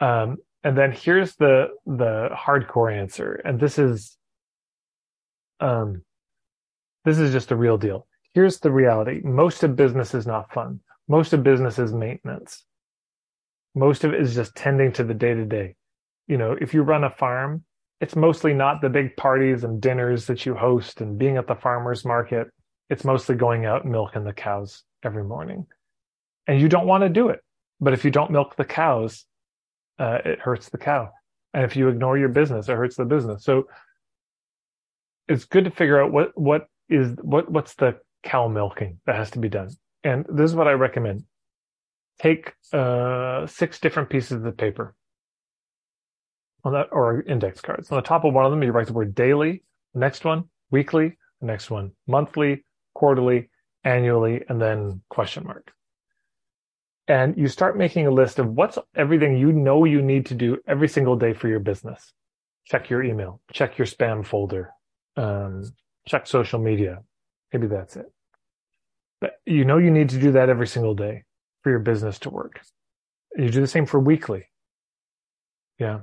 Um, and then here's the the hardcore answer, and this is um, this is just a real deal. Here's the reality. Most of business is not fun. Most of business is maintenance. Most of it is just tending to the day to day you know if you run a farm it's mostly not the big parties and dinners that you host and being at the farmers market. It's mostly going out milking the cows every morning. And you don't want to do it. But if you don't milk the cows uh, it hurts the cow. And if you ignore your business it hurts the business. So it's good to figure out what what is what what's the cow milking that has to be done. And this is what I recommend. Take uh, six different pieces of paper on that or index cards. On the top of one of them, you write the word daily, the next one, weekly, the next one, monthly, quarterly, annually, and then question mark. And you start making a list of what's everything you know you need to do every single day for your business. Check your email, check your spam folder, um, check social media, Maybe that's it. But you know you need to do that every single day for your business to work. You do the same for weekly. Yeah.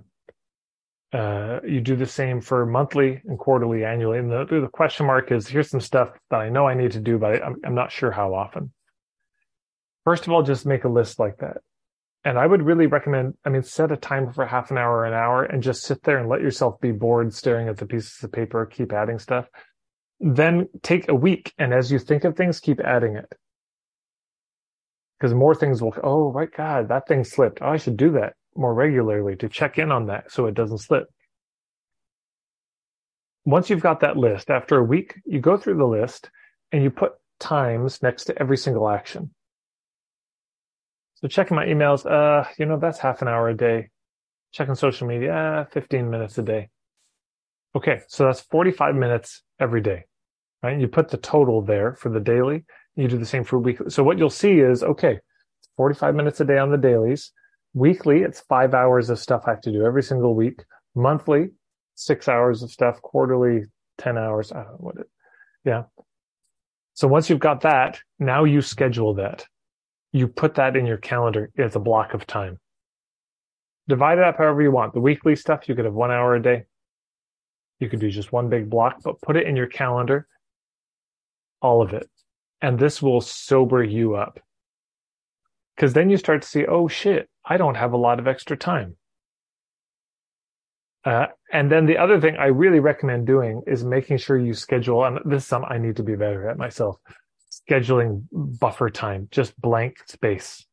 Uh, you do the same for monthly and quarterly, annually. And the, the question mark is here's some stuff that I know I need to do, but I, I'm not sure how often. First of all, just make a list like that. And I would really recommend, I mean, set a timer for half an hour, or an hour, and just sit there and let yourself be bored staring at the pieces of paper, keep adding stuff then take a week and as you think of things keep adding it because more things will oh right god that thing slipped oh, i should do that more regularly to check in on that so it doesn't slip once you've got that list after a week you go through the list and you put times next to every single action so checking my emails uh you know that's half an hour a day checking social media uh, 15 minutes a day Okay, so that's 45 minutes every day, right? You put the total there for the daily. You do the same for weekly. So what you'll see is, okay, 45 minutes a day on the dailies. Weekly, it's five hours of stuff I have to do every single week. Monthly, six hours of stuff. Quarterly, 10 hours. I don't know what it, yeah. So once you've got that, now you schedule that. You put that in your calendar as a block of time. Divide it up however you want. The weekly stuff, you could have one hour a day. You could do just one big block, but put it in your calendar, all of it. And this will sober you up. Because then you start to see, oh shit, I don't have a lot of extra time. Uh, and then the other thing I really recommend doing is making sure you schedule, and this is something I need to be better at myself, scheduling buffer time, just blank space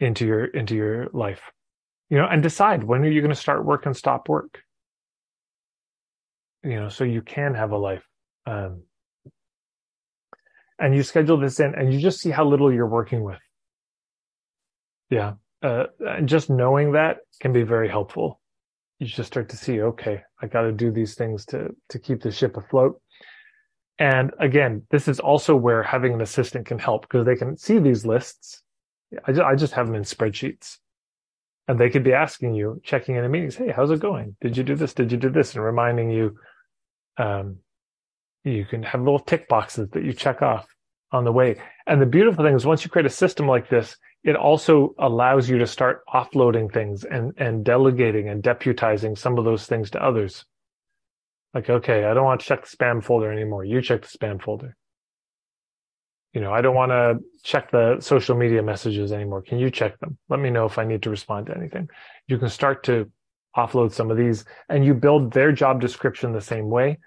into your, into your life, you know, and decide when are you going to start work and stop work you know, so you can have a life. Um, and you schedule this in and you just see how little you're working with. Yeah. Uh, and just knowing that can be very helpful. You just start to see, okay, I got to do these things to, to keep the ship afloat. And again, this is also where having an assistant can help because they can see these lists. I just, I just have them in spreadsheets and they could be asking you, checking in a meetings, Hey, how's it going? Did you do this? Did you do this? And reminding you, um, you can have little tick boxes that you check off on the way. And the beautiful thing is once you create a system like this, it also allows you to start offloading things and, and delegating and deputizing some of those things to others. Like, okay, I don't want to check the spam folder anymore. You check the spam folder. You know, I don't want to check the social media messages anymore. Can you check them? Let me know if I need to respond to anything. You can start to offload some of these and you build their job description the same way.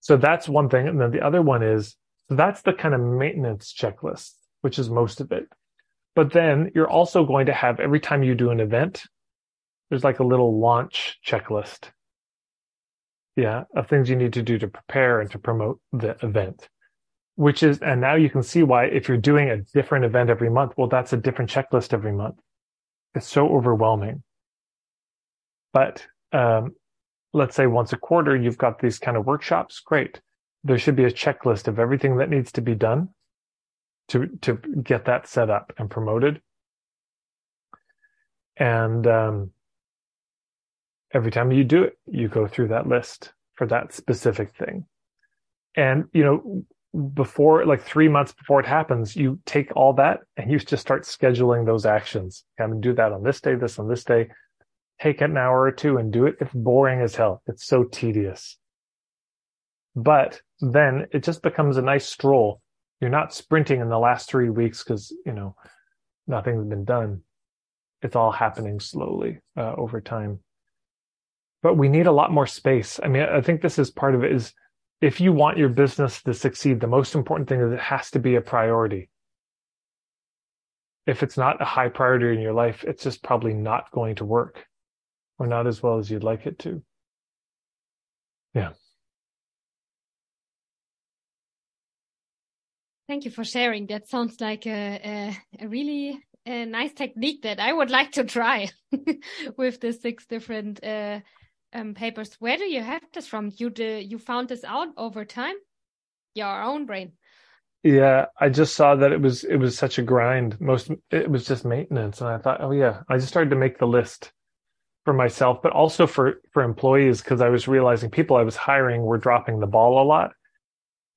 So that's one thing. And then the other one is, so that's the kind of maintenance checklist, which is most of it. But then you're also going to have every time you do an event, there's like a little launch checklist. Yeah, of things you need to do to prepare and to promote the event. Which is, and now you can see why if you're doing a different event every month, well, that's a different checklist every month. It's so overwhelming. But um, let's say once a quarter, you've got these kind of workshops. Great. There should be a checklist of everything that needs to be done to to get that set up and promoted. And um, every time you do it, you go through that list for that specific thing. And you know, before like three months before it happens, you take all that and you just start scheduling those actions. I'm gonna do that on this day, this on this day. Take an hour or two and do it. It's boring as hell. It's so tedious. But then it just becomes a nice stroll you're not sprinting in the last three weeks because you know nothing's been done. It's all happening slowly uh, over time. But we need a lot more space. I mean i think this is part of it is if you want your business to succeed the most important thing is it has to be a priority. If it's not a high priority in your life it's just probably not going to work or not as well as you'd like it to. Yeah Thank you for sharing. That sounds like a, a, a really a nice technique that I would like to try with the six different uh, um, papers. Where do you have this from? You do, you found this out over time? Your own brain. Yeah, I just saw that it was it was such a grind. Most it was just maintenance, and I thought, oh yeah, I just started to make the list for myself, but also for for employees because I was realizing people I was hiring were dropping the ball a lot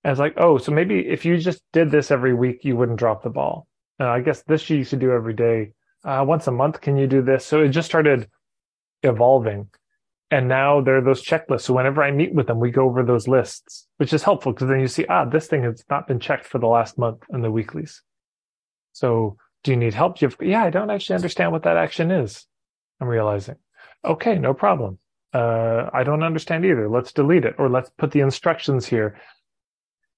and it's like, oh, so maybe if you just did this every week, you wouldn't drop the ball. Uh, I guess this you to do every day. Uh, once a month, can you do this? So it just started evolving. And now there are those checklists. So whenever I meet with them, we go over those lists, which is helpful because then you see, ah, this thing has not been checked for the last month in the weeklies. So do you need help? Do you have, yeah, I don't actually understand what that action is. I'm realizing. Okay, no problem. Uh, I don't understand either. Let's delete it or let's put the instructions here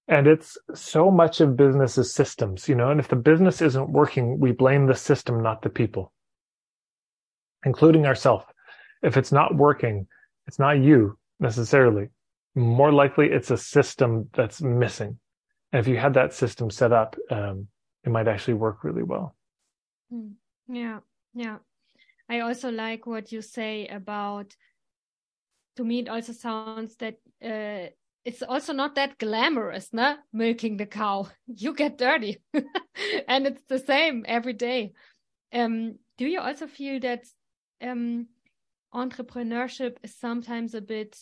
and it's so much of business is systems, you know, and if the business isn't working, we blame the system, not the people, including ourselves. If it's not working, it's not you necessarily. More likely, it's a system that's missing. And if you had that system set up, um, it might actually work really well. Hmm. Yeah, yeah. I also like what you say about. To me, it also sounds that uh, it's also not that glamorous, no? Milking the cow. You get dirty. and it's the same every day. Um, do you also feel that um, entrepreneurship is sometimes a bit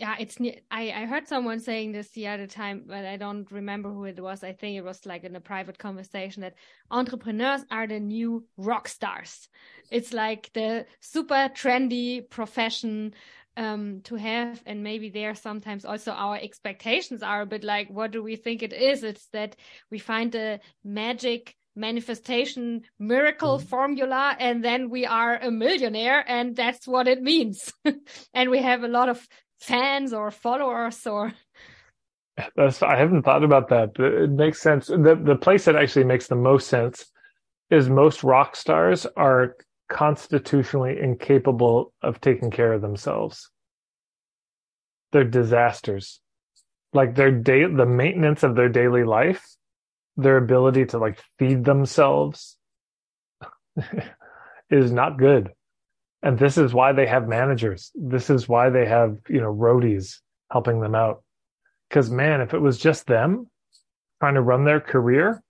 yeah it's I, I heard someone saying this the other time but i don't remember who it was i think it was like in a private conversation that entrepreneurs are the new rock stars it's like the super trendy profession um, to have. And maybe there sometimes also our expectations are a bit like, what do we think it is? It's that we find a magic manifestation miracle mm formula and then we are a millionaire and that's what it means. and we have a lot of fans or followers or that's I haven't thought about that, but it makes sense. The the place that actually makes the most sense is most rock stars are constitutionally incapable of taking care of themselves. They're disasters. Like their day, the maintenance of their daily life, their ability to like feed themselves is not good. And this is why they have managers. This is why they have, you know, roadies helping them out. Because, man, if it was just them trying to run their career,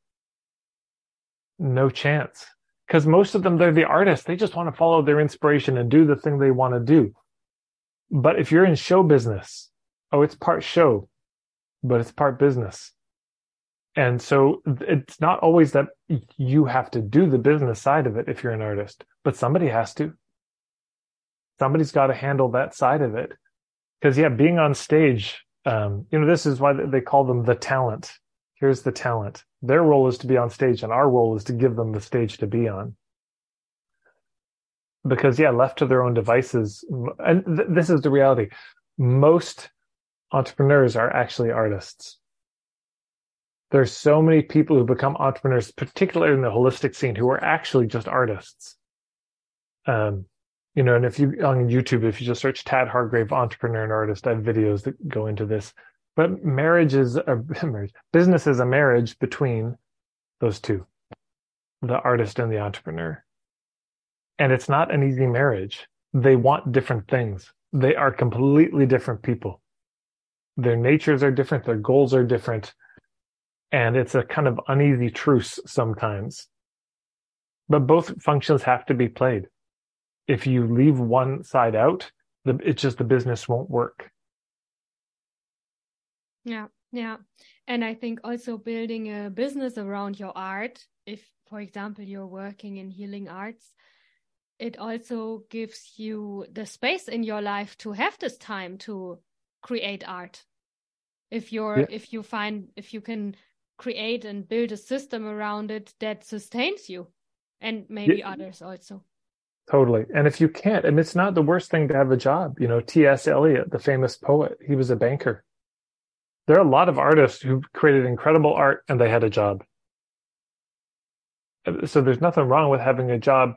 no chance. Because most of them, they're the artists. They just want to follow their inspiration and do the thing they want to do. But if you're in show business, oh, it's part show, but it's part business. And so it's not always that you have to do the business side of it if you're an artist, but somebody has to. Somebody's got to handle that side of it. Because, yeah, being on stage, um, you know, this is why they call them the talent. Here's the talent. Their role is to be on stage, and our role is to give them the stage to be on. Because, yeah, left to their own devices, and th- this is the reality. Most entrepreneurs are actually artists there's so many people who become entrepreneurs, particularly in the holistic scene, who are actually just artists. Um, you know, and if you on YouTube, if you just search Tad Hargrave, entrepreneur and artist, I have videos that go into this. But marriage is a marriage. Business is a marriage between those two, the artist and the entrepreneur. And it's not an easy marriage. They want different things. They are completely different people. Their natures are different. Their goals are different and it's a kind of uneasy truce sometimes. But both functions have to be played. If you leave one side out, the, it's just the business won't work. Yeah, yeah. And I think also building a business around your art, if, for example, you're working in healing arts, it also gives you the space in your life to have this time to create art if you're yeah. if you find if you can create and build a system around it that sustains you and maybe yeah. others also. Totally. And if you can't, and it's not the worst thing to have a job. You know, T.S. Eliot, the famous poet, he was a banker. There are a lot of artists who created incredible art and they had a job. Uh, so there's nothing wrong with having a job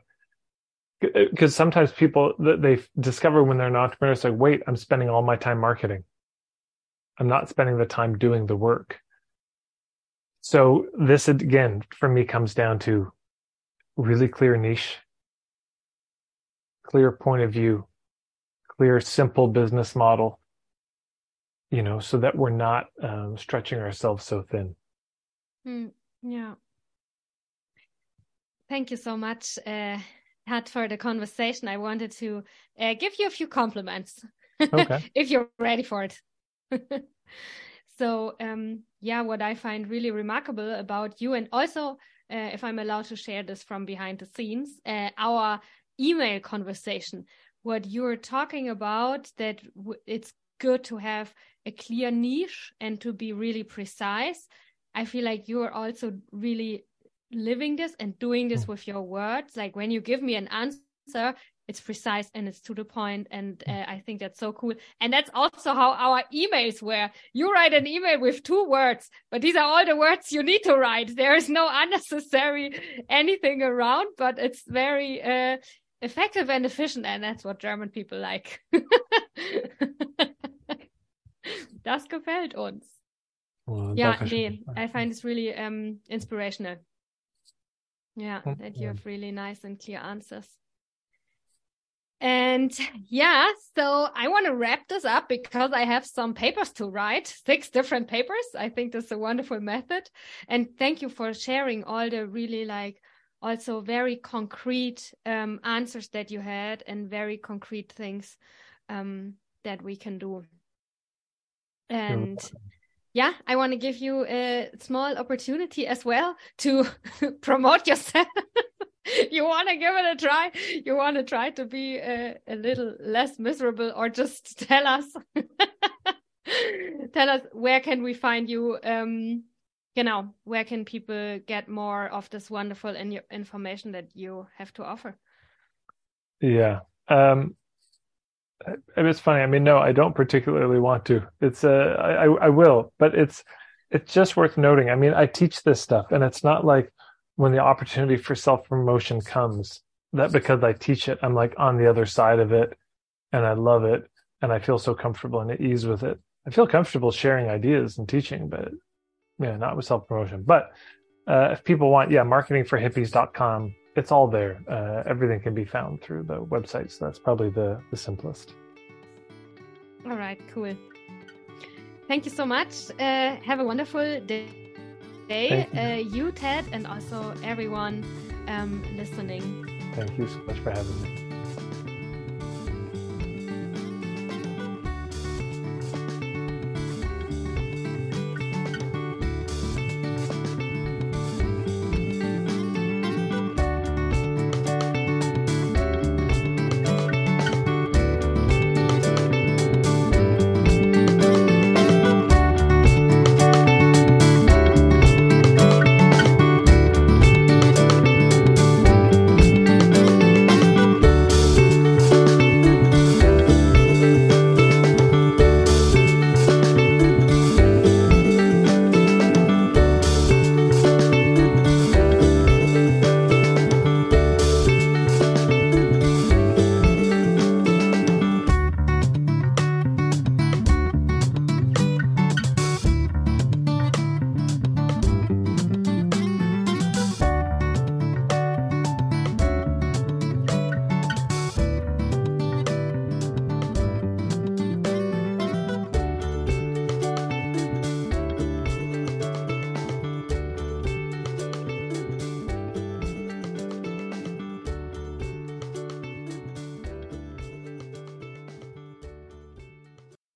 because uh, sometimes people they discover when they're an entrepreneur, it's like, wait, I'm spending all my time marketing. I'm not spending the time doing the work. So this again for me comes down to really clear niche, clear point of view, clear simple business model. You know, so that we're not um, stretching ourselves so thin. Mm, yeah. Thank you so much, uh, for the conversation. I wanted to uh, give you a few compliments. Okay. if you're ready for it. So um, yeah, what I find really remarkable about you, and also uh, if I'm allowed to share this from behind the scenes, uh, our email conversation, what you're talking about, that it's good to have a clear niche and to be really precise. I feel like you're also really living this and doing this mm. with your words. Like when you give me an answer, it's precise and it's to the point. point and uh, i think that's so cool and that's also how our emails were you write an email with two words but these are all the words you need to write there is no unnecessary anything around but it's very uh, effective and efficient and that's what german people like das gefällt uns well, yeah nee, i find it's really um, inspirational yeah that you have really nice and clear answers and yeah, so I want to wrap this up because I have some papers to write, six different papers. I think this is a wonderful method. And thank you for sharing all the really like also very concrete um, answers that you had and very concrete things um, that we can do. And yeah, I want to give you a small opportunity as well to promote yourself. you want to give it a try you want to try to be a, a little less miserable or just tell us tell us where can we find you um you know where can people get more of this wonderful in information that you have to offer yeah um it's funny i mean no i don't particularly want to it's uh i i will but it's it's just worth noting i mean i teach this stuff and it's not like when the opportunity for self promotion comes, that because I teach it, I'm like on the other side of it and I love it and I feel so comfortable and at ease with it. I feel comfortable sharing ideas and teaching, but yeah, not with self promotion. But uh, if people want, yeah, marketingforhippies.com, it's all there. Uh, everything can be found through the website. So that's probably the, the simplest. All right, cool. Thank you so much. Uh, have a wonderful day, you. Uh, you. Ted, and also everyone um, listening. Thank you so much for having me.